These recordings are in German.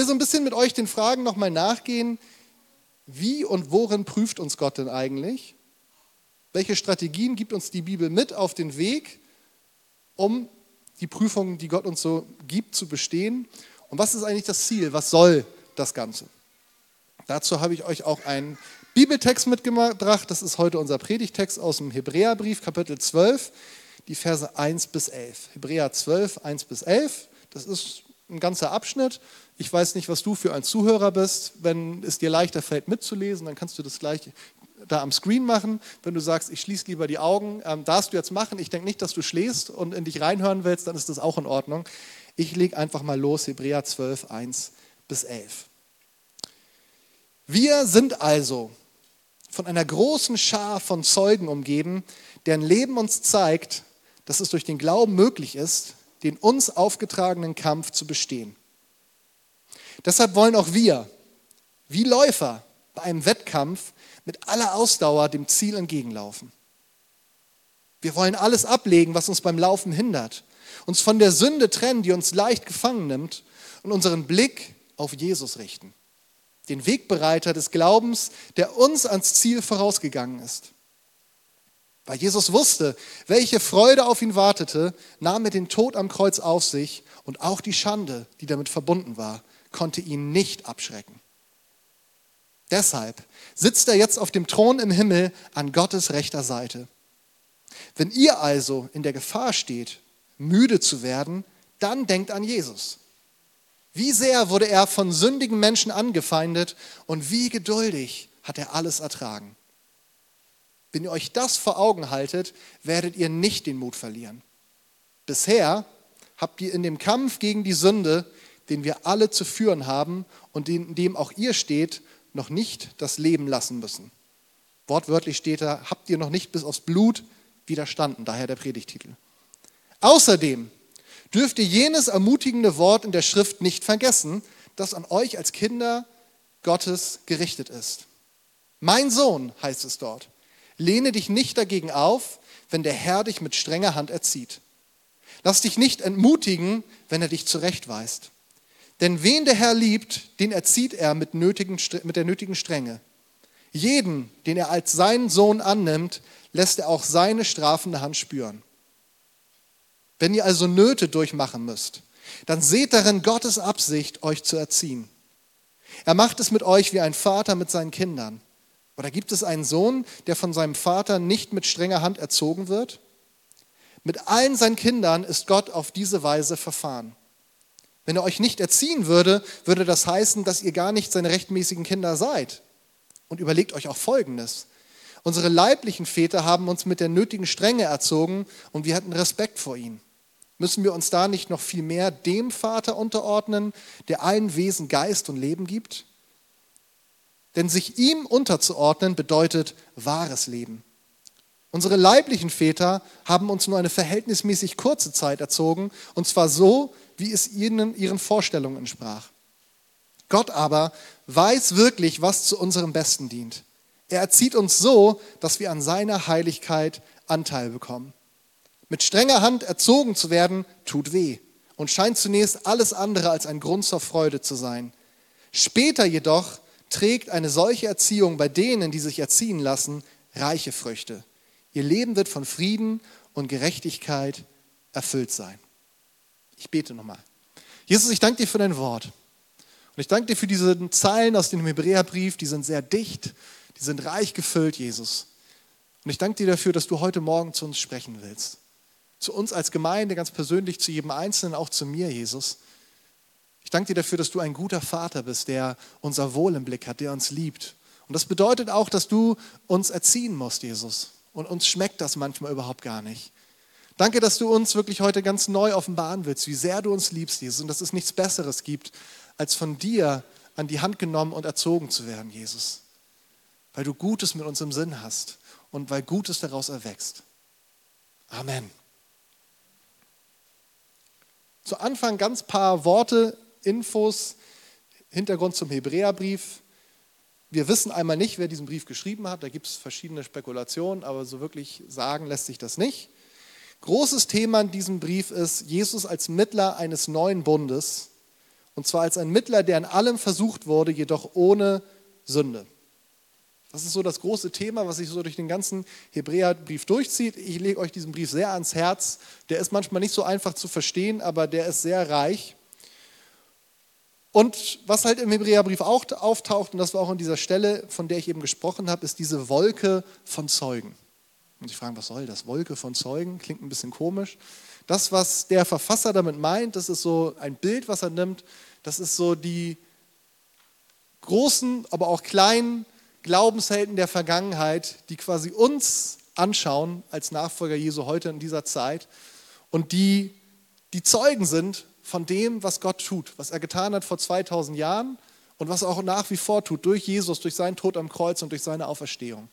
will so ein bisschen mit euch den Fragen nochmal nachgehen, wie und worin prüft uns Gott denn eigentlich? Welche Strategien gibt uns die Bibel mit auf den Weg, um die Prüfungen, die Gott uns so gibt, zu bestehen? Und was ist eigentlich das Ziel? Was soll das Ganze? Dazu habe ich euch auch einen Bibeltext mitgebracht. Das ist heute unser Predigtext aus dem Hebräerbrief, Kapitel 12, die Verse 1 bis 11. Hebräer 12, 1 bis 11. Das ist ein ganzer Abschnitt. Ich weiß nicht, was du für ein Zuhörer bist. Wenn es dir leichter fällt, mitzulesen, dann kannst du das gleich da am Screen machen. Wenn du sagst, ich schließe lieber die Augen, ähm, darfst du jetzt machen. Ich denke nicht, dass du schläfst und in dich reinhören willst, dann ist das auch in Ordnung. Ich lege einfach mal los, Hebräer 12, 1 bis 11. Wir sind also von einer großen Schar von Zeugen umgeben, deren Leben uns zeigt, dass es durch den Glauben möglich ist, den uns aufgetragenen Kampf zu bestehen. Deshalb wollen auch wir, wie Läufer bei einem Wettkampf, mit aller Ausdauer dem Ziel entgegenlaufen. Wir wollen alles ablegen, was uns beim Laufen hindert, uns von der Sünde trennen, die uns leicht gefangen nimmt und unseren Blick auf Jesus richten den Wegbereiter des Glaubens, der uns ans Ziel vorausgegangen ist. Weil Jesus wusste, welche Freude auf ihn wartete, nahm er den Tod am Kreuz auf sich und auch die Schande, die damit verbunden war, konnte ihn nicht abschrecken. Deshalb sitzt er jetzt auf dem Thron im Himmel an Gottes rechter Seite. Wenn ihr also in der Gefahr steht, müde zu werden, dann denkt an Jesus wie sehr wurde er von sündigen Menschen angefeindet und wie geduldig hat er alles ertragen. Wenn ihr euch das vor Augen haltet, werdet ihr nicht den Mut verlieren. Bisher habt ihr in dem Kampf gegen die Sünde, den wir alle zu führen haben und in dem auch ihr steht, noch nicht das Leben lassen müssen. Wortwörtlich steht da, habt ihr noch nicht bis aufs Blut widerstanden, daher der Predigtitel. Außerdem dürft ihr jenes ermutigende Wort in der Schrift nicht vergessen, das an euch als Kinder Gottes gerichtet ist. Mein Sohn, heißt es dort, lehne dich nicht dagegen auf, wenn der Herr dich mit strenger Hand erzieht. Lass dich nicht entmutigen, wenn er dich zurechtweist. Denn wen der Herr liebt, den erzieht er mit, nötigen, mit der nötigen Strenge. Jeden, den er als seinen Sohn annimmt, lässt er auch seine strafende Hand spüren. Wenn ihr also Nöte durchmachen müsst, dann seht darin Gottes Absicht, euch zu erziehen. Er macht es mit euch wie ein Vater mit seinen Kindern. Oder gibt es einen Sohn, der von seinem Vater nicht mit strenger Hand erzogen wird? Mit allen seinen Kindern ist Gott auf diese Weise verfahren. Wenn er euch nicht erziehen würde, würde das heißen, dass ihr gar nicht seine rechtmäßigen Kinder seid. Und überlegt euch auch Folgendes. Unsere leiblichen Väter haben uns mit der nötigen Strenge erzogen und wir hatten Respekt vor ihnen. Müssen wir uns da nicht noch viel mehr dem Vater unterordnen, der allen Wesen Geist und Leben gibt? Denn sich ihm unterzuordnen bedeutet wahres Leben. Unsere leiblichen Väter haben uns nur eine verhältnismäßig kurze Zeit erzogen, und zwar so, wie es ihnen ihren Vorstellungen entsprach. Gott aber weiß wirklich, was zu unserem Besten dient. Er erzieht uns so, dass wir an seiner Heiligkeit Anteil bekommen. Mit strenger Hand erzogen zu werden, tut weh und scheint zunächst alles andere als ein Grund zur Freude zu sein. Später jedoch trägt eine solche Erziehung bei denen, die sich erziehen lassen, reiche Früchte. Ihr Leben wird von Frieden und Gerechtigkeit erfüllt sein. Ich bete nochmal. Jesus, ich danke dir für dein Wort. Und ich danke dir für diese Zeilen aus dem Hebräerbrief, die sind sehr dicht, die sind reich gefüllt, Jesus. Und ich danke dir dafür, dass du heute Morgen zu uns sprechen willst zu uns als Gemeinde, ganz persönlich zu jedem Einzelnen, auch zu mir, Jesus. Ich danke dir dafür, dass du ein guter Vater bist, der unser Wohl im Blick hat, der uns liebt. Und das bedeutet auch, dass du uns erziehen musst, Jesus. Und uns schmeckt das manchmal überhaupt gar nicht. Danke, dass du uns wirklich heute ganz neu offenbaren willst, wie sehr du uns liebst, Jesus, und dass es nichts Besseres gibt, als von dir an die Hand genommen und erzogen zu werden, Jesus. Weil du Gutes mit uns im Sinn hast und weil Gutes daraus erwächst. Amen. Zu Anfang ganz paar Worte, Infos, Hintergrund zum Hebräerbrief. Wir wissen einmal nicht, wer diesen Brief geschrieben hat. Da gibt es verschiedene Spekulationen, aber so wirklich sagen lässt sich das nicht. Großes Thema in diesem Brief ist Jesus als Mittler eines neuen Bundes Und zwar als ein Mittler, der in allem versucht wurde, jedoch ohne Sünde. Das ist so das große Thema, was sich so durch den ganzen Hebräerbrief durchzieht. Ich lege euch diesen Brief sehr ans Herz. Der ist manchmal nicht so einfach zu verstehen, aber der ist sehr reich. Und was halt im Hebräerbrief auch auftaucht, und das war auch an dieser Stelle, von der ich eben gesprochen habe, ist diese Wolke von Zeugen. Und ich frage, was soll das? Wolke von Zeugen? Klingt ein bisschen komisch. Das, was der Verfasser damit meint, das ist so ein Bild, was er nimmt. Das ist so die großen, aber auch kleinen Glaubenshelden der Vergangenheit, die quasi uns anschauen als Nachfolger Jesu heute in dieser Zeit und die die Zeugen sind von dem, was Gott tut, was er getan hat vor 2000 Jahren und was er auch nach wie vor tut, durch Jesus, durch seinen Tod am Kreuz und durch seine Auferstehung.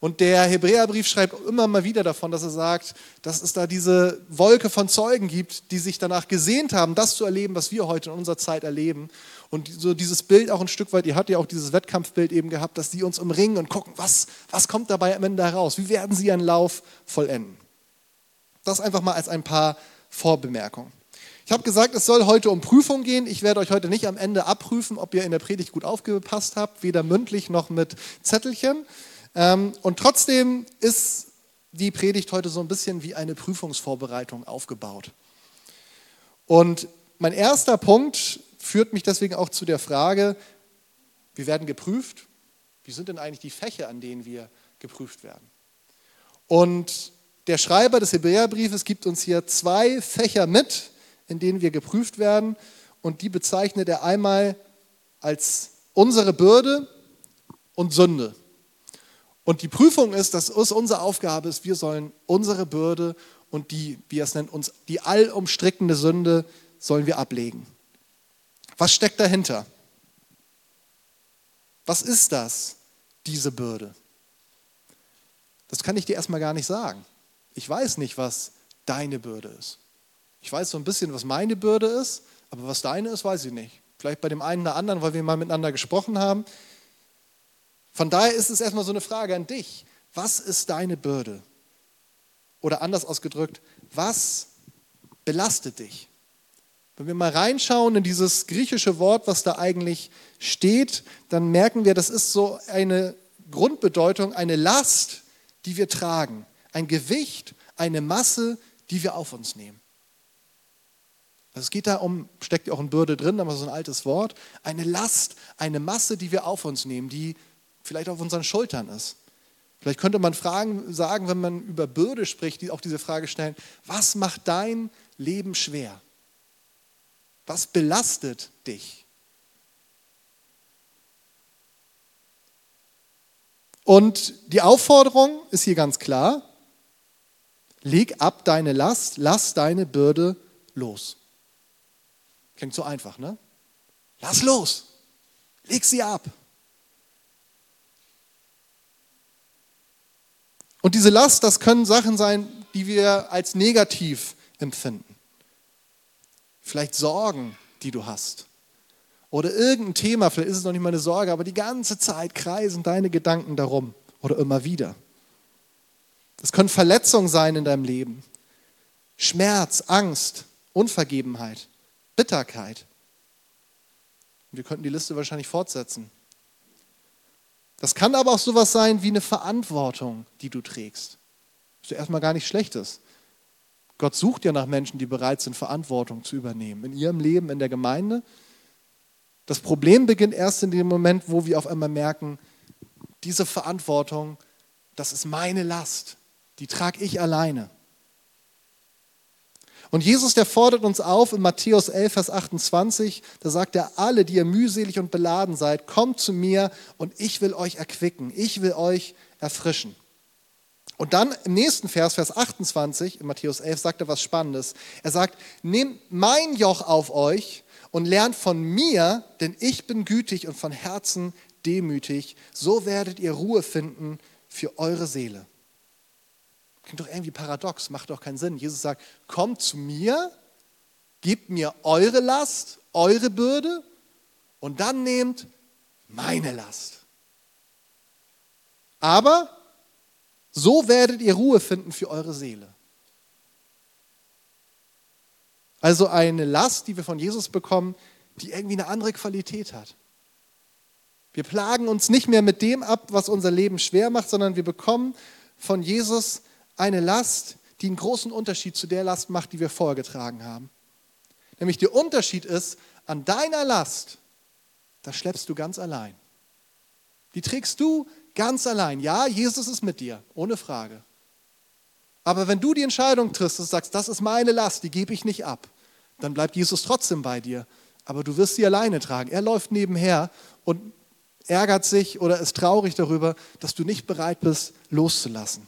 Und der Hebräerbrief schreibt immer mal wieder davon, dass er sagt, dass es da diese Wolke von Zeugen gibt, die sich danach gesehnt haben, das zu erleben, was wir heute in unserer Zeit erleben. Und so dieses Bild auch ein Stück weit, ihr hattet ja auch dieses Wettkampfbild eben gehabt, dass die uns umringen und gucken, was, was kommt dabei am Ende heraus? Wie werden sie ihren Lauf vollenden? Das einfach mal als ein paar Vorbemerkungen. Ich habe gesagt, es soll heute um Prüfung gehen. Ich werde euch heute nicht am Ende abprüfen, ob ihr in der Predigt gut aufgepasst habt, weder mündlich noch mit Zettelchen. Ähm, und trotzdem ist die Predigt heute so ein bisschen wie eine Prüfungsvorbereitung aufgebaut. Und mein erster Punkt führt mich deswegen auch zu der Frage, wir werden geprüft. Wie sind denn eigentlich die Fächer, an denen wir geprüft werden? Und der Schreiber des Hebräerbriefes gibt uns hier zwei Fächer mit, in denen wir geprüft werden. Und die bezeichnet er einmal als unsere Bürde und Sünde. Und die Prüfung ist, dass es unsere Aufgabe ist, wir sollen unsere Bürde und die, wie er es nennt, uns die allumstrickende Sünde sollen wir ablegen. Was steckt dahinter? Was ist das, diese Bürde? Das kann ich dir erstmal gar nicht sagen. Ich weiß nicht, was deine Bürde ist. Ich weiß so ein bisschen, was meine Bürde ist, aber was deine ist, weiß ich nicht. Vielleicht bei dem einen oder anderen, weil wir mal miteinander gesprochen haben. Von daher ist es erstmal so eine Frage an dich. Was ist deine Bürde? Oder anders ausgedrückt, was belastet dich? Wenn wir mal reinschauen in dieses griechische Wort, was da eigentlich steht, dann merken wir, das ist so eine Grundbedeutung, eine Last, die wir tragen, ein Gewicht, eine Masse, die wir auf uns nehmen. Also es geht da um, steckt ja auch in Bürde drin, aber so ein altes Wort, eine Last, eine Masse, die wir auf uns nehmen, die vielleicht auf unseren Schultern ist. Vielleicht könnte man fragen, sagen, wenn man über Bürde spricht, die auch diese Frage stellen, was macht dein Leben schwer? Was belastet dich? Und die Aufforderung ist hier ganz klar, leg ab deine Last, lass deine Bürde los. Klingt so einfach, ne? Lass los. Leg sie ab. Und diese Last, das können Sachen sein, die wir als negativ empfinden. Vielleicht Sorgen, die du hast. Oder irgendein Thema, vielleicht ist es noch nicht mal eine Sorge, aber die ganze Zeit kreisen deine Gedanken darum oder immer wieder. Das können Verletzungen sein in deinem Leben. Schmerz, Angst, Unvergebenheit. Bitterkeit. Wir könnten die Liste wahrscheinlich fortsetzen. Das kann aber auch sowas sein wie eine Verantwortung, die du trägst. Was ja erstmal gar nicht schlecht ist. Gott sucht ja nach Menschen, die bereit sind, Verantwortung zu übernehmen. In ihrem Leben, in der Gemeinde. Das Problem beginnt erst in dem Moment, wo wir auf einmal merken, diese Verantwortung, das ist meine Last. Die trage ich alleine. Und Jesus, der fordert uns auf in Matthäus 11, Vers 28, da sagt er, alle, die ihr mühselig und beladen seid, kommt zu mir und ich will euch erquicken, ich will euch erfrischen. Und dann im nächsten Vers, Vers 28, in Matthäus 11, sagt er was Spannendes. Er sagt, nehmt mein Joch auf euch und lernt von mir, denn ich bin gütig und von Herzen demütig, so werdet ihr Ruhe finden für eure Seele. Klingt doch irgendwie paradox, macht doch keinen Sinn. Jesus sagt, kommt zu mir, gebt mir eure Last, eure Bürde und dann nehmt meine Last. Aber so werdet ihr Ruhe finden für eure Seele. Also eine Last, die wir von Jesus bekommen, die irgendwie eine andere Qualität hat. Wir plagen uns nicht mehr mit dem ab, was unser Leben schwer macht, sondern wir bekommen von Jesus eine Last, die einen großen Unterschied zu der Last macht, die wir vorher getragen haben. Nämlich der Unterschied ist, an deiner Last, da schleppst du ganz allein. Die trägst du ganz allein. Ja, Jesus ist mit dir, ohne Frage. Aber wenn du die Entscheidung triffst und sagst, das ist meine Last, die gebe ich nicht ab, dann bleibt Jesus trotzdem bei dir. Aber du wirst sie alleine tragen. Er läuft nebenher und ärgert sich oder ist traurig darüber, dass du nicht bereit bist, loszulassen.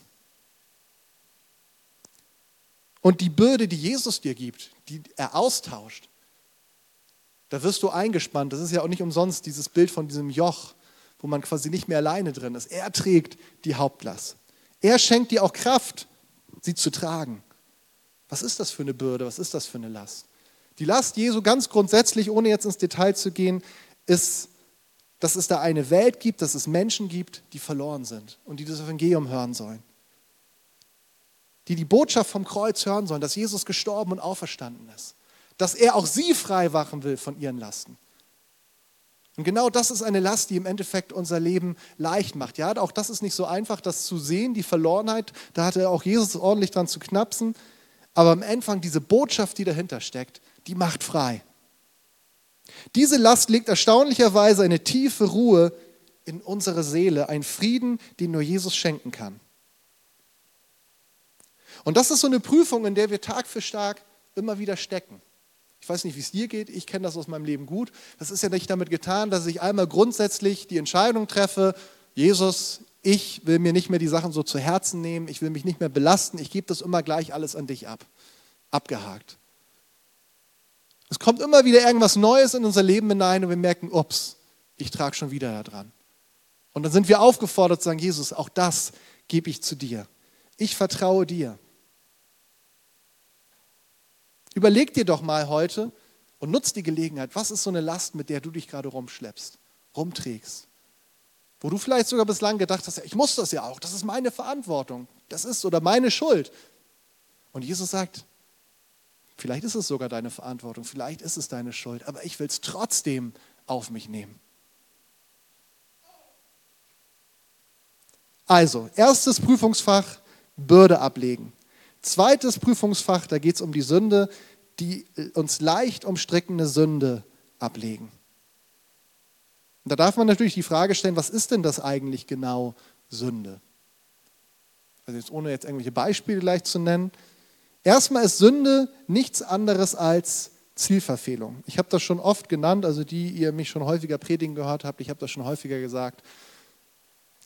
Und die Bürde, die Jesus dir gibt, die er austauscht, da wirst du eingespannt. Das ist ja auch nicht umsonst dieses Bild von diesem Joch, wo man quasi nicht mehr alleine drin ist. Er trägt die Hauptlast. Er schenkt dir auch Kraft, sie zu tragen. Was ist das für eine Bürde? Was ist das für eine Last? Die Last Jesu ganz grundsätzlich, ohne jetzt ins Detail zu gehen, ist, dass es da eine Welt gibt, dass es Menschen gibt, die verloren sind und die das Evangelium hören sollen die die Botschaft vom Kreuz hören sollen, dass Jesus gestorben und auferstanden ist, dass er auch sie frei machen will von ihren Lasten. Und genau das ist eine Last, die im Endeffekt unser Leben leicht macht. Ja, auch das ist nicht so einfach, das zu sehen, die Verlorenheit. Da hatte auch Jesus ordentlich dran zu knapsen. Aber am Anfang diese Botschaft, die dahinter steckt, die macht frei. Diese Last legt erstaunlicherweise eine tiefe Ruhe in unsere Seele, einen Frieden, den nur Jesus schenken kann. Und das ist so eine Prüfung, in der wir Tag für Tag immer wieder stecken. Ich weiß nicht, wie es dir geht, ich kenne das aus meinem Leben gut. Das ist ja nicht damit getan, dass ich einmal grundsätzlich die Entscheidung treffe, Jesus, ich will mir nicht mehr die Sachen so zu Herzen nehmen, ich will mich nicht mehr belasten, ich gebe das immer gleich alles an dich ab. Abgehakt. Es kommt immer wieder irgendwas Neues in unser Leben hinein und wir merken, ups, ich trage schon wieder da dran. Und dann sind wir aufgefordert zu sagen, Jesus, auch das gebe ich zu dir. Ich vertraue dir. Überleg dir doch mal heute und nutz die Gelegenheit, was ist so eine Last, mit der du dich gerade rumschleppst, rumträgst? Wo du vielleicht sogar bislang gedacht hast, ich muss das ja auch, das ist meine Verantwortung, das ist oder meine Schuld. Und Jesus sagt, vielleicht ist es sogar deine Verantwortung, vielleicht ist es deine Schuld, aber ich will es trotzdem auf mich nehmen. Also, erstes Prüfungsfach, Bürde ablegen. Zweites Prüfungsfach, da geht es um die Sünde, die äh, uns leicht umstrickende Sünde ablegen. Und da darf man natürlich die Frage stellen, was ist denn das eigentlich genau Sünde? Also jetzt ohne jetzt irgendwelche Beispiele gleich zu nennen. Erstmal ist Sünde nichts anderes als Zielverfehlung. Ich habe das schon oft genannt, also die ihr mich schon häufiger predigen gehört habt, ich habe das schon häufiger gesagt.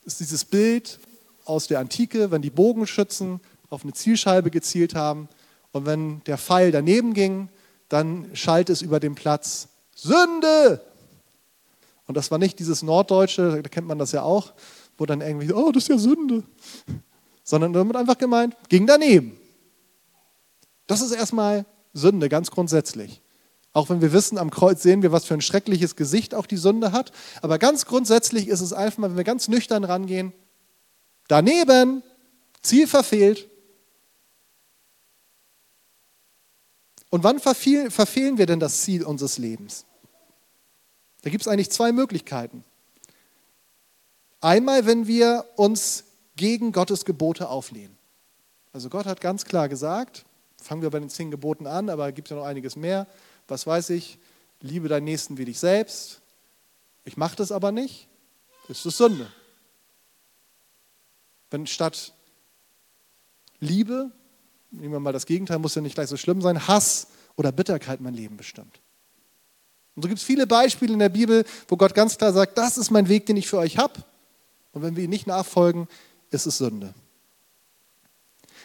ist dieses Bild aus der Antike, wenn die Bogenschützen auf eine Zielscheibe gezielt haben und wenn der Pfeil daneben ging, dann schallt es über den Platz Sünde. Und das war nicht dieses Norddeutsche, da kennt man das ja auch, wo dann irgendwie, oh, das ist ja Sünde. Sondern damit einfach gemeint, ging daneben. Das ist erstmal Sünde, ganz grundsätzlich. Auch wenn wir wissen, am Kreuz sehen wir, was für ein schreckliches Gesicht auch die Sünde hat. Aber ganz grundsätzlich ist es einfach mal, wenn wir ganz nüchtern rangehen, daneben, Ziel verfehlt, Und wann verfehlen wir denn das Ziel unseres Lebens? Da gibt es eigentlich zwei Möglichkeiten. Einmal, wenn wir uns gegen Gottes Gebote auflehnen. Also Gott hat ganz klar gesagt, fangen wir bei den zehn Geboten an, aber es gibt ja noch einiges mehr. Was weiß ich, liebe deinen Nächsten wie dich selbst. Ich mache das aber nicht, ist das Sünde. Wenn statt Liebe nehmen wir mal das Gegenteil, muss ja nicht gleich so schlimm sein, Hass oder Bitterkeit mein Leben bestimmt. Und so gibt es viele Beispiele in der Bibel, wo Gott ganz klar sagt, das ist mein Weg, den ich für euch habe. Und wenn wir ihn nicht nachfolgen, ist es Sünde.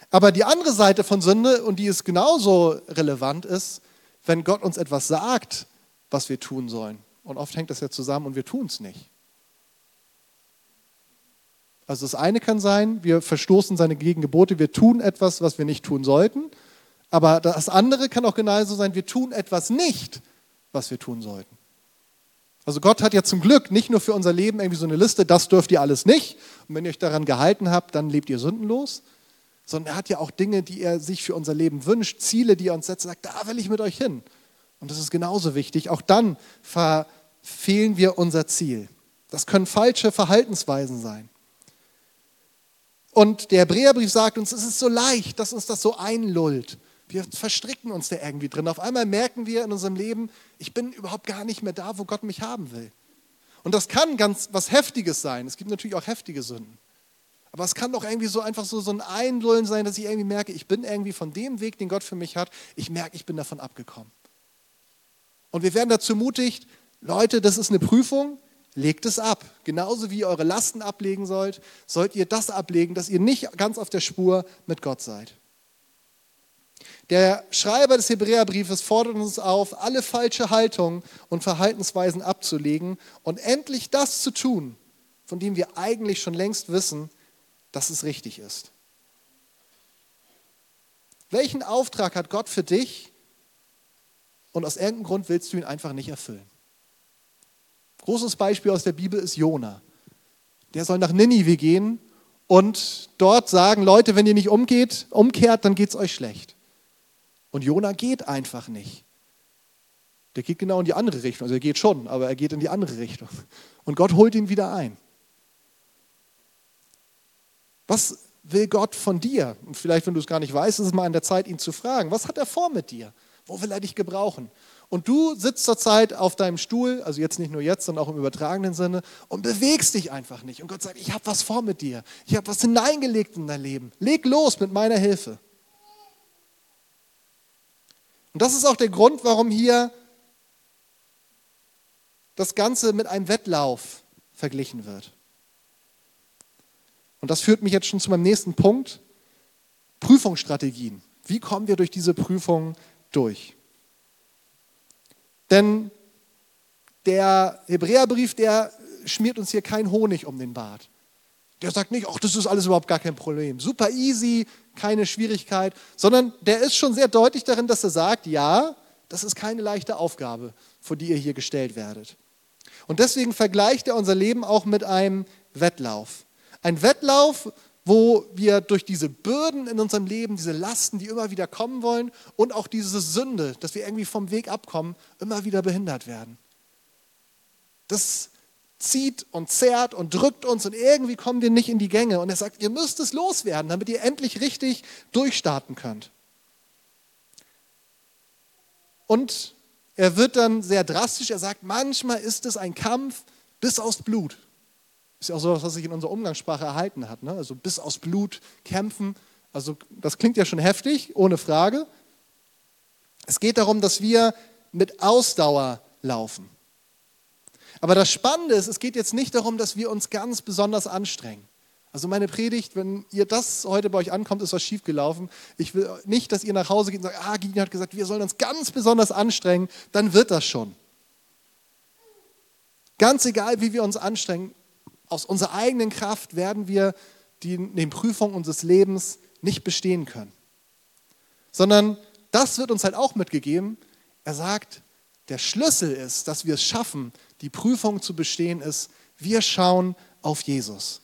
Aber die andere Seite von Sünde, und die ist genauso relevant, ist, wenn Gott uns etwas sagt, was wir tun sollen. Und oft hängt das ja zusammen und wir tun es nicht. Also das eine kann sein, wir verstoßen seine Gegengebote, wir tun etwas, was wir nicht tun sollten. Aber das andere kann auch genauso sein, wir tun etwas nicht, was wir tun sollten. Also Gott hat ja zum Glück nicht nur für unser Leben irgendwie so eine Liste, das dürft ihr alles nicht. Und wenn ihr euch daran gehalten habt, dann lebt ihr sündenlos. Sondern er hat ja auch Dinge, die er sich für unser Leben wünscht, Ziele, die er uns setzt, sagt, da will ich mit euch hin. Und das ist genauso wichtig. Auch dann verfehlen wir unser Ziel. Das können falsche Verhaltensweisen sein. Und der Hebräerbrief sagt uns, es ist so leicht, dass uns das so einlullt. Wir verstricken uns da irgendwie drin. Auf einmal merken wir in unserem Leben, ich bin überhaupt gar nicht mehr da, wo Gott mich haben will. Und das kann ganz was Heftiges sein. Es gibt natürlich auch heftige Sünden. Aber es kann doch irgendwie so einfach so, so ein Einlullen sein, dass ich irgendwie merke, ich bin irgendwie von dem Weg, den Gott für mich hat, ich merke, ich bin davon abgekommen. Und wir werden dazu mutigt, Leute, das ist eine Prüfung, legt es ab. Genauso wie ihr eure Lasten ablegen sollt, sollt ihr das ablegen, dass ihr nicht ganz auf der Spur mit Gott seid. Der Schreiber des Hebräerbriefes fordert uns auf, alle falsche Haltungen und Verhaltensweisen abzulegen und endlich das zu tun, von dem wir eigentlich schon längst wissen, dass es richtig ist. Welchen Auftrag hat Gott für dich und aus irgendeinem Grund willst du ihn einfach nicht erfüllen? Großes Beispiel aus der Bibel ist Jona. Der soll nach Ninive gehen und dort sagen, Leute, wenn ihr nicht umgeht, umkehrt, dann geht es euch schlecht. Und Jona geht einfach nicht. Der geht genau in die andere Richtung. Also er geht schon, aber er geht in die andere Richtung. Und Gott holt ihn wieder ein. Was will Gott von dir? Und vielleicht, wenn du es gar nicht weißt, ist es mal an der Zeit, ihn zu fragen. Was hat er vor mit dir? Wo will er dich gebrauchen? Und du sitzt zurzeit auf deinem Stuhl, also jetzt nicht nur jetzt, sondern auch im übertragenen Sinne, und bewegst dich einfach nicht. Und Gott sagt, ich habe was vor mit dir. Ich habe was hineingelegt in dein Leben. Leg los mit meiner Hilfe. Und das ist auch der Grund, warum hier das Ganze mit einem Wettlauf verglichen wird. Und das führt mich jetzt schon zu meinem nächsten Punkt. Prüfungsstrategien. Wie kommen wir durch diese Prüfung durch? Denn der Hebräerbrief, der schmiert uns hier kein Honig um den Bart. Der sagt nicht, ach, das ist alles überhaupt gar kein Problem. Super easy, keine Schwierigkeit, sondern der ist schon sehr deutlich darin, dass er sagt, ja, das ist keine leichte Aufgabe, vor die ihr hier gestellt werdet. Und deswegen vergleicht er unser Leben auch mit einem Wettlauf. Ein Wettlauf, wo wir durch diese Bürden in unserem Leben, diese Lasten, die immer wieder kommen wollen und auch diese Sünde, dass wir irgendwie vom Weg abkommen, immer wieder behindert werden. Das zieht und zerrt und drückt uns und irgendwie kommen wir nicht in die Gänge. Und er sagt, ihr müsst es loswerden, damit ihr endlich richtig durchstarten könnt. Und er wird dann sehr drastisch, er sagt, manchmal ist es ein Kampf bis aus Blut. Ist ja auch so, was sich in unserer Umgangssprache erhalten hat. Ne? Also bis aus Blut kämpfen. Also das klingt ja schon heftig, ohne Frage. Es geht darum, dass wir mit Ausdauer laufen. Aber das Spannende ist, es geht jetzt nicht darum, dass wir uns ganz besonders anstrengen. Also meine Predigt, wenn ihr das heute bei euch ankommt, ist was schiefgelaufen. Ich will nicht, dass ihr nach Hause geht und sagt, ah, Gini hat gesagt, wir sollen uns ganz besonders anstrengen, dann wird das schon. Ganz egal, wie wir uns anstrengen, aus unserer eigenen Kraft werden wir die, den Prüfungen unseres Lebens nicht bestehen können. Sondern das wird uns halt auch mitgegeben. Er sagt, der Schlüssel ist, dass wir es schaffen, die Prüfung zu bestehen, ist, wir schauen auf Jesus.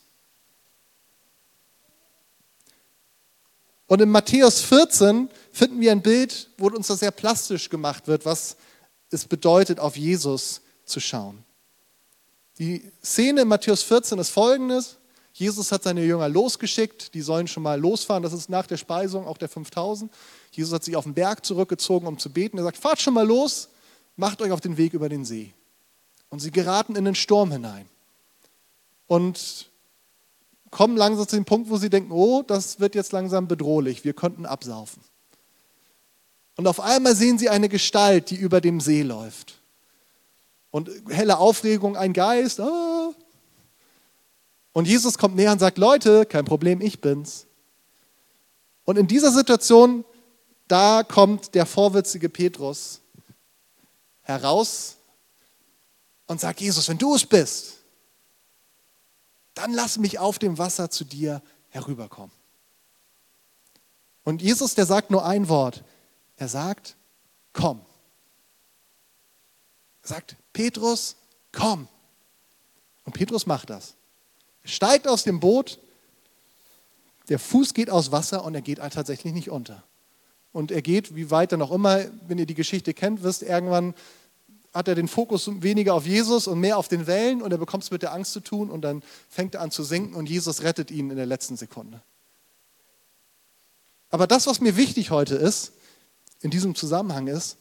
Und in Matthäus 14 finden wir ein Bild, wo uns das sehr plastisch gemacht wird, was es bedeutet, auf Jesus zu schauen. Die Szene in Matthäus 14 ist folgendes. Jesus hat seine Jünger losgeschickt, die sollen schon mal losfahren. Das ist nach der Speisung auch der 5000. Jesus hat sich auf den Berg zurückgezogen, um zu beten. Er sagt, fahrt schon mal los, macht euch auf den Weg über den See. Und sie geraten in den Sturm hinein. Und kommen langsam zu dem Punkt, wo sie denken, oh, das wird jetzt langsam bedrohlich, wir könnten absaufen. Und auf einmal sehen sie eine Gestalt, die über dem See läuft. Und helle Aufregung, ein Geist. Ah. Und Jesus kommt näher und sagt, Leute, kein Problem, ich bin's. Und in dieser Situation, da kommt der vorwitzige Petrus heraus und sagt, Jesus, wenn du es bist, dann lass mich auf dem Wasser zu dir herüberkommen. Und Jesus, der sagt nur ein Wort. Er sagt, komm. Er sagt, Petrus, komm. Und Petrus macht das. Er steigt aus dem Boot, der Fuß geht aus Wasser und er geht tatsächlich nicht unter. und er geht, wie weit dann auch immer, wenn ihr die Geschichte kennt, wisst, irgendwann hat er den Fokus weniger auf Jesus und mehr auf den Wellen und er bekommt es mit der Angst zu tun und dann fängt er an zu sinken und Jesus rettet ihn in der letzten Sekunde. Aber das, was mir wichtig heute ist, in diesem Zusammenhang ist,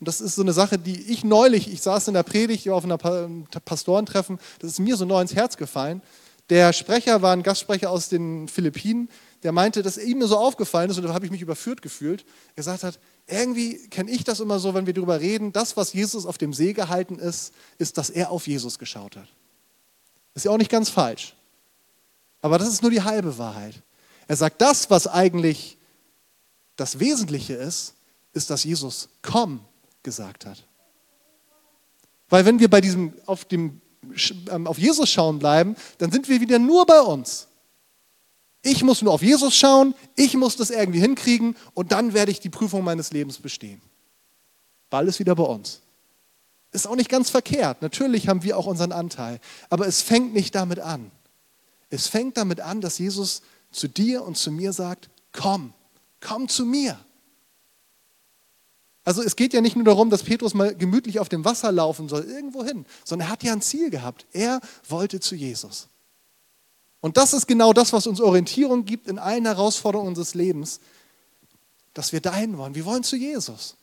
und das ist so eine Sache, die ich neulich, ich saß in der Predigt auf einer Pastorentreffen, das ist mir so neu ins Herz gefallen. Der Sprecher war ein Gastsprecher aus den Philippinen, der meinte, dass ihm so aufgefallen ist, und da habe ich mich überführt gefühlt, er gesagt hat, irgendwie kenne ich das immer so, wenn wir darüber reden, das, was Jesus auf dem See gehalten ist, ist, dass er auf Jesus geschaut hat. Ist ja auch nicht ganz falsch. Aber das ist nur die halbe Wahrheit. Er sagt, das, was eigentlich das Wesentliche ist, ist, dass Jesus komm gesagt hat. Weil wenn wir bei diesem auf, dem, ähm, auf Jesus schauen bleiben, dann sind wir wieder nur bei uns. Ich muss nur auf Jesus schauen, ich muss das irgendwie hinkriegen und dann werde ich die Prüfung meines Lebens bestehen. Ball ist wieder bei uns. Ist auch nicht ganz verkehrt. Natürlich haben wir auch unseren Anteil. Aber es fängt nicht damit an. Es fängt damit an, dass Jesus zu dir und zu mir sagt, komm, komm zu mir. Also es geht ja nicht nur darum, dass Petrus mal gemütlich auf dem Wasser laufen soll, irgendwo hin, sondern er hat ja ein Ziel gehabt. Er wollte zu Jesus. Und das ist genau das, was uns Orientierung gibt in allen Herausforderungen unseres Lebens, dass wir dahin wollen. Wir wollen zu Jesus.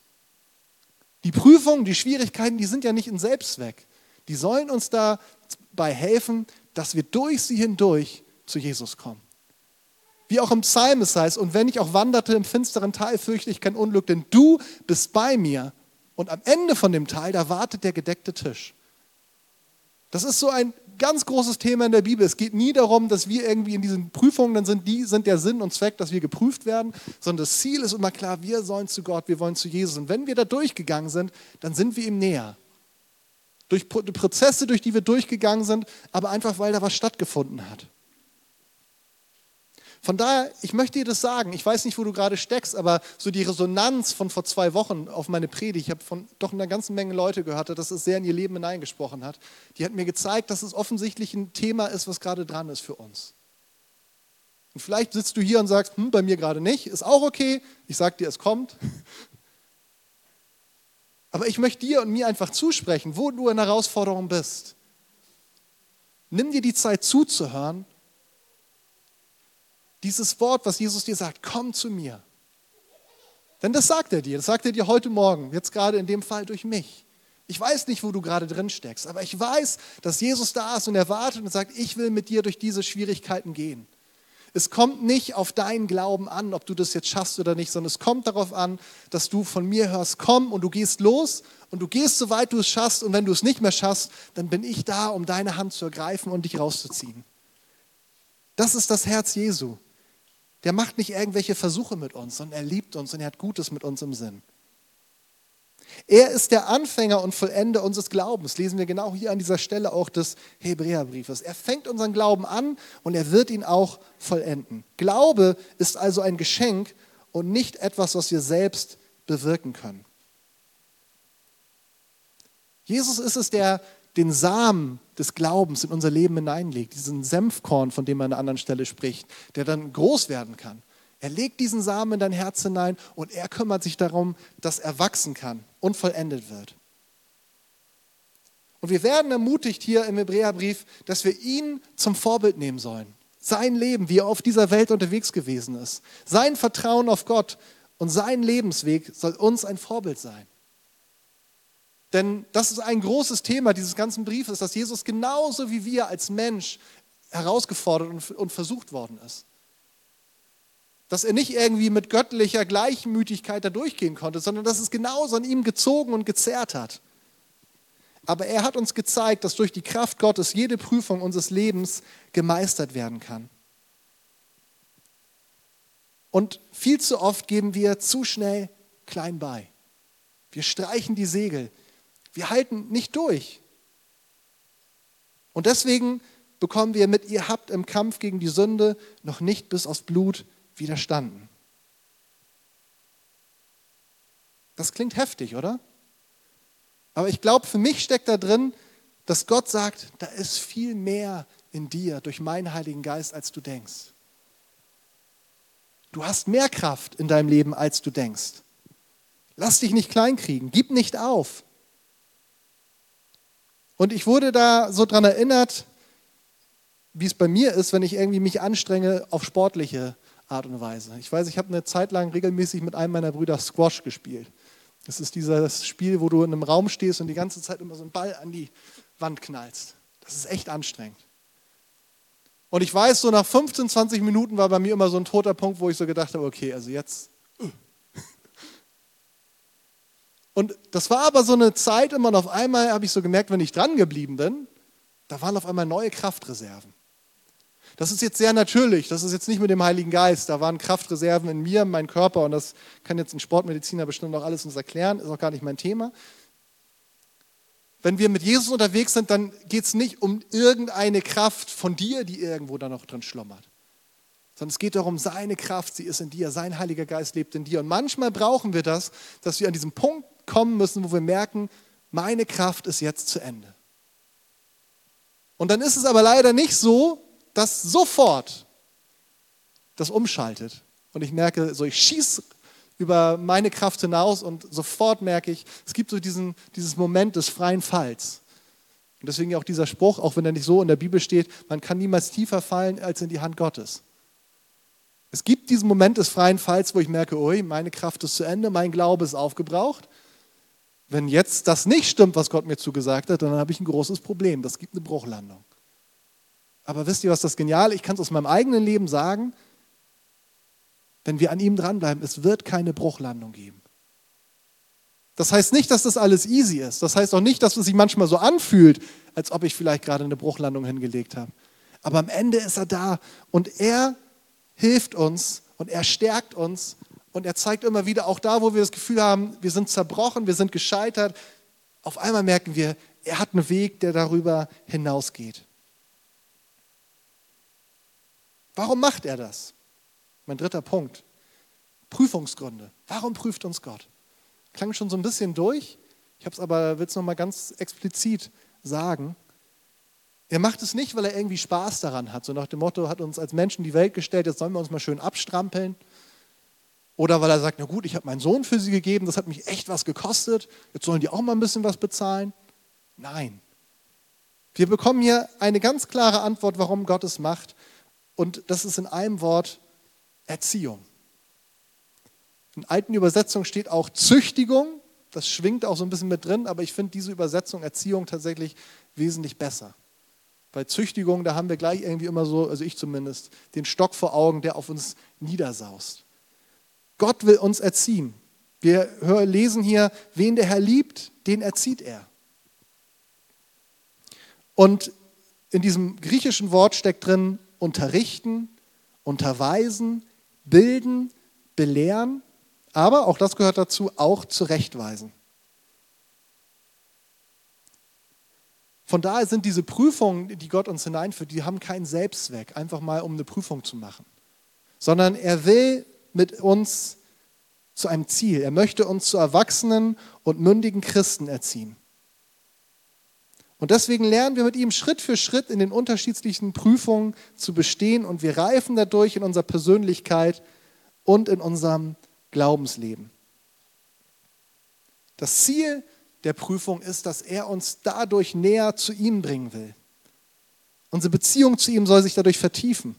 Die Prüfungen, die Schwierigkeiten, die sind ja nicht in Selbstzweck. Die sollen uns dabei helfen, dass wir durch sie hindurch zu Jesus kommen. Wie auch im Psalm es heißt, und wenn ich auch wanderte im finsteren Tal, fürchte ich kein Unglück, denn du bist bei mir. Und am Ende von dem Teil, da wartet der gedeckte Tisch. Das ist so ein ganz großes Thema in der Bibel. Es geht nie darum, dass wir irgendwie in diesen Prüfungen, dann sind die sind der Sinn und Zweck, dass wir geprüft werden, sondern das Ziel ist immer klar, wir sollen zu Gott, wir wollen zu Jesus. Und wenn wir da durchgegangen sind, dann sind wir ihm näher. Durch Prozesse, durch die wir durchgegangen sind, aber einfach, weil da was stattgefunden hat. Von daher, ich möchte dir das sagen, ich weiß nicht, wo du gerade steckst, aber so die Resonanz von vor zwei Wochen auf meine Predigt, ich habe von doch einer ganzen Menge Leute gehört, dass es sehr in ihr Leben hineingesprochen hat. Die hat mir gezeigt, dass es offensichtlich ein Thema ist, was gerade dran ist für uns. Und vielleicht sitzt du hier und sagst, hm, bei mir gerade nicht, ist auch okay. Ich sage dir, es kommt. Aber ich möchte dir und mir einfach zusprechen, wo du in Herausforderung bist. Nimm dir die Zeit zuzuhören dieses Wort, was Jesus dir sagt, komm zu mir. Denn das sagt er dir, das sagt er dir heute Morgen, jetzt gerade in dem Fall durch mich. Ich weiß nicht, wo du gerade drin steckst, aber ich weiß, dass Jesus da ist und er wartet und sagt, ich will mit dir durch diese Schwierigkeiten gehen. Es kommt nicht auf deinen Glauben an, ob du das jetzt schaffst oder nicht, sondern es kommt darauf an, dass du von mir hörst, komm und du gehst los und du gehst, soweit du es schaffst und wenn du es nicht mehr schaffst, dann bin ich da, um deine Hand zu ergreifen und dich rauszuziehen. Das ist das Herz Jesu. Der macht nicht irgendwelche Versuche mit uns, sondern er liebt uns und er hat Gutes mit uns im Sinn. Er ist der Anfänger und Vollender unseres Glaubens. Lesen wir genau hier an dieser Stelle auch des Hebräerbriefes. Er fängt unseren Glauben an und er wird ihn auch vollenden. Glaube ist also ein Geschenk und nicht etwas, was wir selbst bewirken können. Jesus ist es, der den Samen des Glaubens in unser Leben hineinlegt, diesen Senfkorn, von dem er an einer anderen Stelle spricht, der dann groß werden kann. Er legt diesen Samen in dein Herz hinein und er kümmert sich darum, dass er wachsen kann und vollendet wird. Und wir werden ermutigt hier im Hebräerbrief, dass wir ihn zum Vorbild nehmen sollen. Sein Leben, wie er auf dieser Welt unterwegs gewesen ist. Sein Vertrauen auf Gott und sein Lebensweg soll uns ein Vorbild sein. Denn das ist ein großes Thema dieses ganzen Briefes, dass Jesus genauso wie wir als Mensch herausgefordert und, versucht worden ist. Dass er nicht irgendwie mit göttlicher Gleichmütigkeit da durchgehen konnte, sondern dass es genauso an ihm gezogen und gezerrt hat. Aber er hat uns gezeigt, dass durch die Kraft Gottes jede Prüfung unseres Lebens gemeistert werden kann. Und viel zu oft geben wir zu schnell klein bei. Wir streichen die Segel. Wir halten nicht durch. Und deswegen bekommen wir mit, ihr habt im Kampf gegen die Sünde noch nicht bis aufs Blut widerstanden. Das klingt heftig, oder? Aber ich glaube, für mich steckt da drin, dass Gott sagt, da ist viel mehr in dir durch meinen Heiligen Geist, als du denkst. Du hast mehr Kraft in deinem Leben, als du denkst. Lass dich nicht kleinkriegen, gib nicht auf. Und ich wurde da so dran erinnert, wie es bei mir ist, wenn ich irgendwie mich anstrenge auf sportliche Art und Weise. Ich weiß, ich habe eine Zeit lang regelmäßig mit einem meiner Brüder Squash gespielt. Das ist dieses Spiel, wo du in einem Raum stehst und die ganze Zeit immer so einen Ball an die Wand knallst. Das ist echt anstrengend. Und ich weiß, so nach 15, 20 Minuten war bei mir immer so ein toter Punkt, wo ich so gedacht habe, okay, also jetzt. Und das war aber so eine Zeit und auf einmal habe ich so gemerkt, wenn ich dran geblieben bin, da waren auf einmal neue Kraftreserven. Das ist jetzt sehr natürlich, das ist jetzt nicht mit dem Heiligen Geist, da waren Kraftreserven in mir, in meinem Körper und das kann jetzt ein Sportmediziner bestimmt noch alles uns erklären, ist auch gar nicht mein Thema. Wenn wir mit Jesus unterwegs sind, dann geht es nicht um irgendeine Kraft von dir, die irgendwo da noch drin schlummert. Sondern es geht darum, seine Kraft, sie ist in dir, sein Heiliger Geist lebt in dir. Und manchmal brauchen wir das, dass wir an diesen Punkt kommen müssen, wo wir merken, meine Kraft ist jetzt zu Ende. Und dann ist es aber leider nicht so, dass sofort das umschaltet. Und ich merke, so ich schieße über meine Kraft hinaus und sofort merke ich, es gibt so diesen, dieses Moment des freien Falls. Und deswegen auch dieser Spruch, auch wenn er nicht so in der Bibel steht, man kann niemals tiefer fallen als in die Hand Gottes. Es gibt diesen Moment des freien Falls, wo ich merke, ui, meine Kraft ist zu Ende, mein Glaube ist aufgebraucht. Wenn jetzt das nicht stimmt, was Gott mir zugesagt hat, dann habe ich ein großes Problem. Das gibt eine Bruchlandung. Aber wisst ihr, was das Geniale? Ich kann es aus meinem eigenen Leben sagen wenn wir an ihm dranbleiben, es wird keine Bruchlandung geben. Das heißt nicht, dass das alles easy ist. Das heißt auch nicht, dass es sich manchmal so anfühlt, als ob ich vielleicht gerade eine Bruchlandung hingelegt habe. Aber am Ende ist er da und er hilft uns und er stärkt uns und er zeigt immer wieder, auch da, wo wir das Gefühl haben, wir sind zerbrochen, wir sind gescheitert, auf einmal merken wir, er hat einen Weg, der darüber hinausgeht. Warum macht er das? Mein dritter Punkt. Prüfungsgründe. Warum prüft uns Gott? Klang schon so ein bisschen durch. Ich habe es aber, will es nochmal ganz explizit sagen. Er macht es nicht, weil er irgendwie Spaß daran hat. So nach dem Motto, hat uns als Menschen die Welt gestellt, jetzt sollen wir uns mal schön abstrampeln. Oder weil er sagt, na gut, ich habe meinen Sohn für sie gegeben, das hat mich echt was gekostet, jetzt sollen die auch mal ein bisschen was bezahlen. Nein. Wir bekommen hier eine ganz klare Antwort, warum Gott es macht. Und das ist in einem Wort Erziehung. In alten Übersetzungen steht auch Züchtigung. Das schwingt auch so ein bisschen mit drin, aber ich finde diese Übersetzung Erziehung tatsächlich wesentlich besser. Bei Züchtigung, da haben wir gleich irgendwie immer so, also ich zumindest, den Stock vor Augen, der auf uns niedersaust. Gott will uns erziehen. Wir lesen hier, wen der Herr liebt, den erzieht er. Und in diesem griechischen Wort steckt drin unterrichten, unterweisen, bilden, belehren, aber auch das gehört dazu, auch zurechtweisen. Von daher sind diese Prüfungen, die Gott uns hineinführt, die haben keinen Selbstzweck, einfach mal um eine Prüfung zu machen, sondern er will mit uns zu einem Ziel. Er möchte uns zu erwachsenen und mündigen Christen erziehen. Und deswegen lernen wir mit ihm Schritt für Schritt in den unterschiedlichen Prüfungen zu bestehen und wir reifen dadurch in unserer Persönlichkeit und in unserem Glaubensleben. Das Ziel der Prüfung ist, dass er uns dadurch näher zu ihm bringen will. Unsere Beziehung zu ihm soll sich dadurch vertiefen.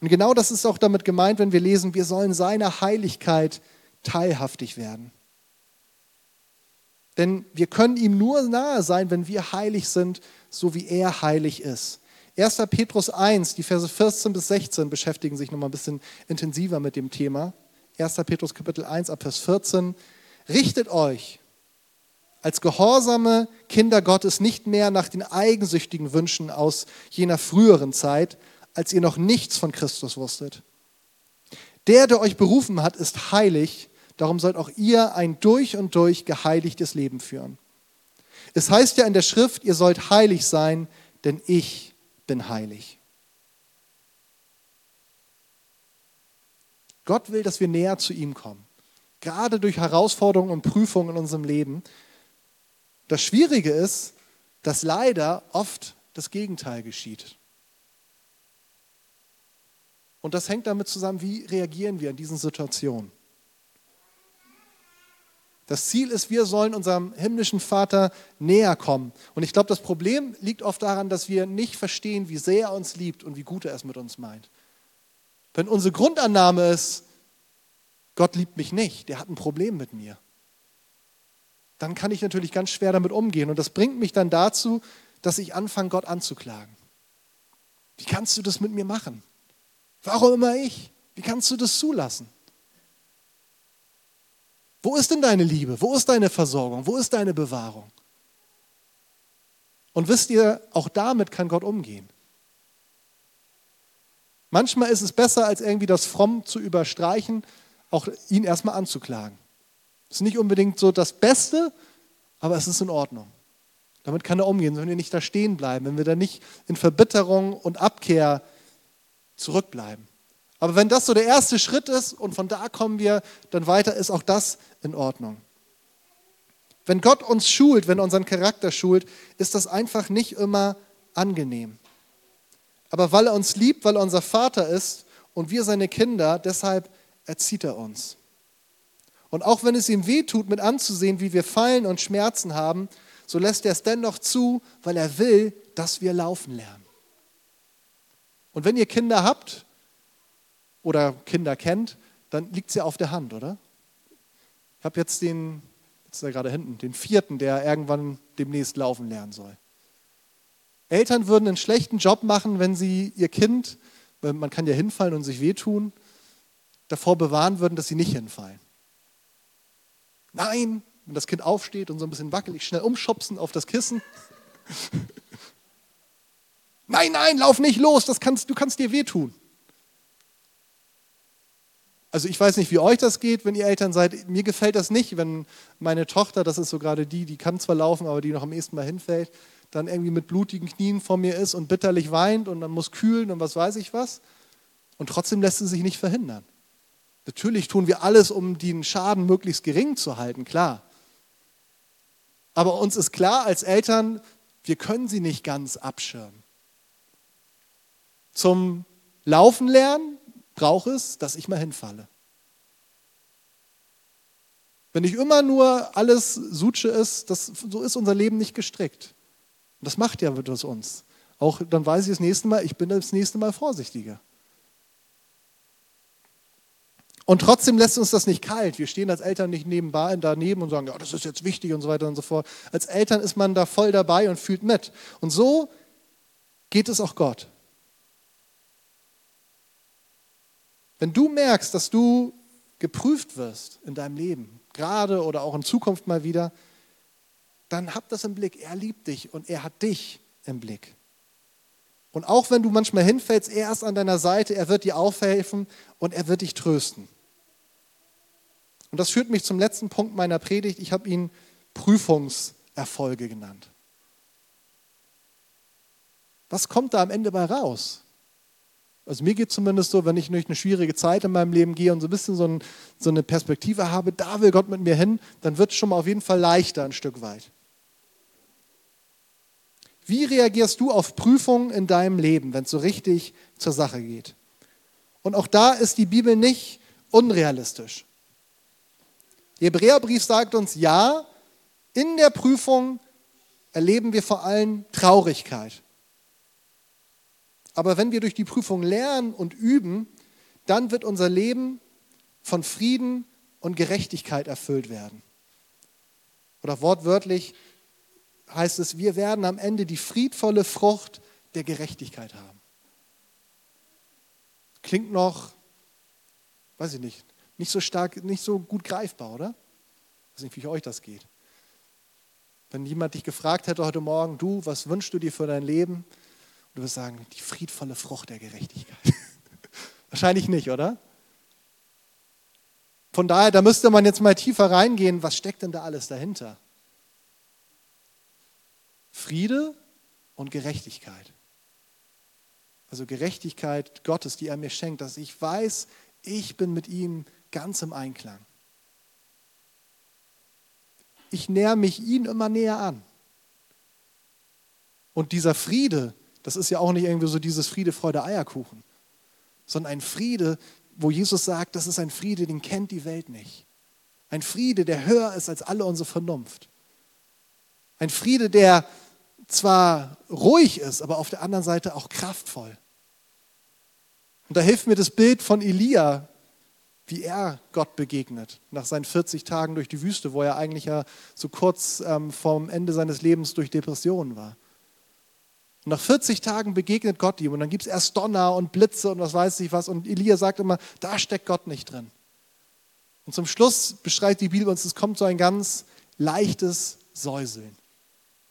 Und genau das ist auch damit gemeint, wenn wir lesen, wir sollen seiner Heiligkeit teilhaftig werden. Denn wir können ihm nur nahe sein, wenn wir heilig sind, so wie er heilig ist. 1. Petrus 1, die Verse 14 bis 16 beschäftigen sich nochmal ein bisschen intensiver mit dem Thema. 1. Petrus Kapitel 1 ab Vers 14. Richtet euch als gehorsame Kinder Gottes nicht mehr nach den eigensüchtigen Wünschen aus jener früheren Zeit, als ihr noch nichts von Christus wusstet. Der, der euch berufen hat, ist heilig Darum sollt auch ihr ein durch und durch geheiligtes Leben führen. Es heißt ja in der Schrift, ihr sollt heilig sein, denn ich bin heilig. Gott will, dass wir näher zu ihm kommen, gerade durch Herausforderungen und Prüfungen in unserem Leben. Das Schwierige ist, dass leider oft das Gegenteil geschieht. Und das hängt damit zusammen, wie reagieren wir in diesen Situationen. Das Ziel ist, wir sollen unserem himmlischen Vater näher kommen. Und ich glaube, das Problem liegt oft daran, dass wir nicht verstehen, wie sehr er uns liebt und wie gut er es mit uns meint. Wenn unsere Grundannahme ist, Gott liebt mich nicht, der hat ein Problem mit mir, dann kann ich natürlich ganz schwer damit umgehen. Und das bringt mich dann dazu, dass ich anfange, Gott anzuklagen. Wie kannst du das mit mir machen? Warum immer ich? Wie kannst du das zulassen? Wo ist denn deine Liebe? Wo ist deine Versorgung? Wo ist deine Bewahrung? Und wisst ihr, auch damit kann Gott umgehen. Manchmal ist es besser, als irgendwie das fromm zu überstreichen, auch ihn erstmal anzuklagen. Ist nicht unbedingt so das Beste, aber es ist in Ordnung. Damit kann er umgehen, wenn wir nicht da stehen bleiben, wenn wir da nicht in Verbitterung und Abkehr zurückbleiben. Aber wenn das so der erste Schritt ist und von da kommen wir dann weiter, ist auch das in Ordnung. Wenn Gott uns schult, wenn er unseren Charakter schult, ist das einfach nicht immer angenehm. Aber weil er uns liebt, weil er unser Vater ist und wir seine Kinder, deshalb erzieht er uns. Und auch wenn es ihm weh tut, mit anzusehen, wie wir fallen und Schmerzen haben, so lässt er es dennoch zu, weil er will, dass wir laufen lernen. Und wenn ihr Kinder habt, oder Kinder kennt, dann liegt es ja auf der Hand, oder? Ich habe jetzt den, jetzt ist er gerade hinten, den vierten, der irgendwann demnächst laufen lernen soll. Eltern würden einen schlechten Job machen, wenn sie ihr Kind, man kann ja hinfallen und sich wehtun, davor bewahren würden, dass sie nicht hinfallen. Nein, wenn das Kind aufsteht und so ein bisschen wackelig, schnell umschubsen auf das Kissen. nein, nein, lauf nicht los, das kannst, du kannst dir wehtun. Also ich weiß nicht, wie euch das geht, wenn ihr Eltern seid. Mir gefällt das nicht, wenn meine Tochter, das ist so gerade die, die kann zwar laufen, aber die noch am ehesten mal hinfällt, dann irgendwie mit blutigen Knien vor mir ist und bitterlich weint und dann muss kühlen und was weiß ich was. Und trotzdem lässt sie sich nicht verhindern. Natürlich tun wir alles, um den Schaden möglichst gering zu halten, klar. Aber uns ist klar als Eltern, wir können sie nicht ganz abschirmen. Zum Laufen lernen brauche es, dass ich mal hinfalle. Wenn nicht immer nur alles Sutsche ist, das, so ist unser Leben nicht gestrickt. Und das macht ja das uns. Auch dann weiß ich das nächste Mal, ich bin das nächste Mal vorsichtiger. Und trotzdem lässt uns das nicht kalt. Wir stehen als Eltern nicht nebenbei daneben und sagen, ja, das ist jetzt wichtig und so weiter und so fort. Als Eltern ist man da voll dabei und fühlt mit. Und so geht es auch Gott. Wenn du merkst, dass du geprüft wirst in deinem Leben, gerade oder auch in Zukunft mal wieder, dann hab das im Blick. Er liebt dich und er hat dich im Blick. Und auch wenn du manchmal hinfällst, er ist an deiner Seite, er wird dir aufhelfen und er wird dich trösten. Und das führt mich zum letzten Punkt meiner Predigt. Ich habe ihn Prüfungserfolge genannt. Was kommt da am Ende bei raus? Also mir geht es zumindest so, wenn ich durch eine schwierige Zeit in meinem Leben gehe und so ein bisschen so, ein, so eine Perspektive habe, da will Gott mit mir hin, dann wird es schon mal auf jeden Fall leichter ein Stück weit. Wie reagierst du auf Prüfungen in deinem Leben, wenn es so richtig zur Sache geht? Und auch da ist die Bibel nicht unrealistisch. Der Hebräerbrief sagt uns, ja, in der Prüfung erleben wir vor allem Traurigkeit. Aber wenn wir durch die Prüfung lernen und üben, dann wird unser Leben von Frieden und Gerechtigkeit erfüllt werden. Oder wortwörtlich heißt es, wir werden am Ende die friedvolle Frucht der Gerechtigkeit haben. Klingt noch, weiß ich nicht, nicht so stark, nicht so gut greifbar, oder? Ich weiß nicht, wie euch das geht. Wenn jemand dich gefragt hätte heute Morgen, du, was wünschst du dir für dein Leben? Du wirst sagen, die friedvolle Frucht der Gerechtigkeit. Wahrscheinlich nicht, oder? Von daher, da müsste man jetzt mal tiefer reingehen, was steckt denn da alles dahinter? Friede und Gerechtigkeit. Also Gerechtigkeit Gottes, die er mir schenkt, dass ich weiß, ich bin mit ihm ganz im Einklang. Ich näher mich ihm immer näher an. Und dieser Friede, das ist ja auch nicht irgendwie so dieses Friede, Freude, Eierkuchen, sondern ein Friede, wo Jesus sagt, das ist ein Friede, den kennt die Welt nicht. Ein Friede, der höher ist als alle unsere Vernunft. Ein Friede, der zwar ruhig ist, aber auf der anderen Seite auch kraftvoll. Und da hilft mir das Bild von Elia, wie er Gott begegnet, nach seinen 40 Tagen durch die Wüste, wo er eigentlich ja so kurz ähm, vorm Ende seines Lebens durch Depressionen war. Und nach 40 Tagen begegnet Gott ihm und dann gibt es erst Donner und Blitze und was weiß ich was. Und Elia sagt immer, da steckt Gott nicht drin. Und zum Schluss beschreibt die Bibel uns, es kommt so ein ganz leichtes Säuseln.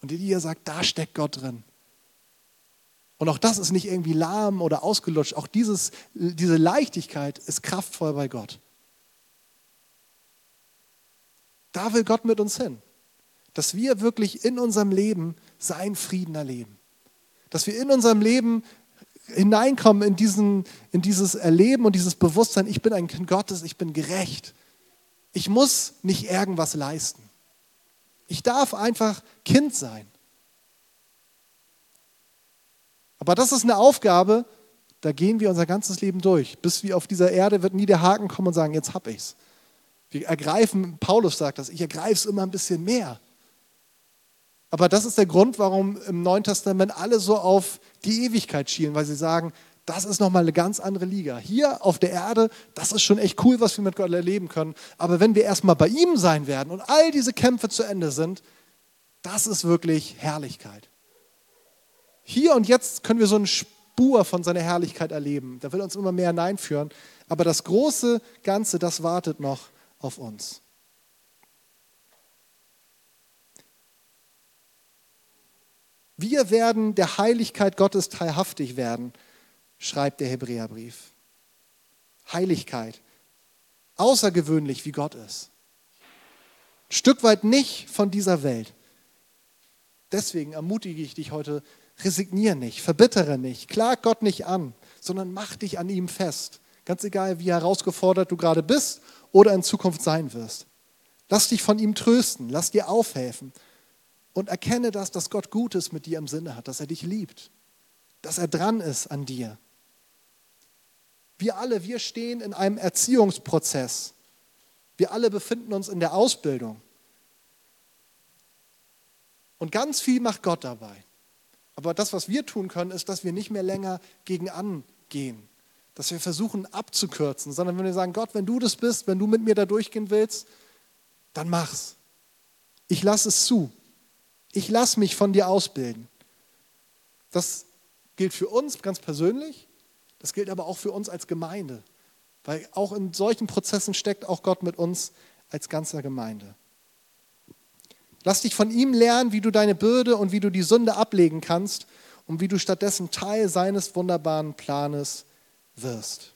Und Elia sagt, da steckt Gott drin. Und auch das ist nicht irgendwie lahm oder ausgelutscht. Auch dieses, diese Leichtigkeit ist kraftvoll bei Gott. Da will Gott mit uns hin. Dass wir wirklich in unserem Leben seinen Frieden erleben. Dass wir in unserem Leben hineinkommen in, diesen, in dieses Erleben und dieses Bewusstsein, ich bin ein Kind Gottes, ich bin gerecht. Ich muss nicht irgendwas leisten. Ich darf einfach Kind sein. Aber das ist eine Aufgabe, da gehen wir unser ganzes Leben durch. Bis wir auf dieser Erde wird nie der Haken kommen und sagen, jetzt hab ich's. Wir ergreifen, Paulus sagt das, ich ergreife es immer ein bisschen mehr. Aber das ist der Grund, warum im Neuen Testament alle so auf die Ewigkeit schielen, weil sie sagen, das ist nochmal eine ganz andere Liga. Hier auf der Erde, das ist schon echt cool, was wir mit Gott erleben können. Aber wenn wir erstmal bei ihm sein werden und all diese Kämpfe zu Ende sind, das ist wirklich Herrlichkeit. Hier und jetzt können wir so eine Spur von seiner Herrlichkeit erleben. Da will uns immer mehr hineinführen. Aber das große Ganze, das wartet noch auf uns. Wir werden der Heiligkeit Gottes teilhaftig werden, schreibt der Hebräerbrief. Heiligkeit. Außergewöhnlich, wie Gott ist. Ein Stück weit nicht von dieser Welt. Deswegen ermutige ich dich heute, resigniere nicht, verbittere nicht, klag Gott nicht an, sondern mach dich an ihm fest. Ganz egal, wie herausgefordert du gerade bist oder in Zukunft sein wirst. Lass dich von ihm trösten, lass dir aufhelfen und erkenne das, dass Gott Gutes mit dir im Sinne hat, dass er dich liebt, dass er dran ist an dir. Wir alle, wir stehen in einem Erziehungsprozess. Wir alle befinden uns in der Ausbildung. Und ganz viel macht Gott dabei. Aber das, was wir tun können, ist, dass wir nicht mehr länger gegen angehen. Dass wir versuchen abzukürzen, sondern wenn wir sagen, Gott, wenn du das bist, wenn du mit mir da durchgehen willst, dann mach's. Ich lasse es zu. Ich lasse mich von dir ausbilden. Das gilt für uns ganz persönlich, das gilt aber auch für uns als Gemeinde, weil auch in solchen Prozessen steckt auch Gott mit uns als ganzer Gemeinde. Lass dich von ihm lernen, wie du deine Bürde und wie du die Sünde ablegen kannst und wie du stattdessen Teil seines wunderbaren Planes wirst.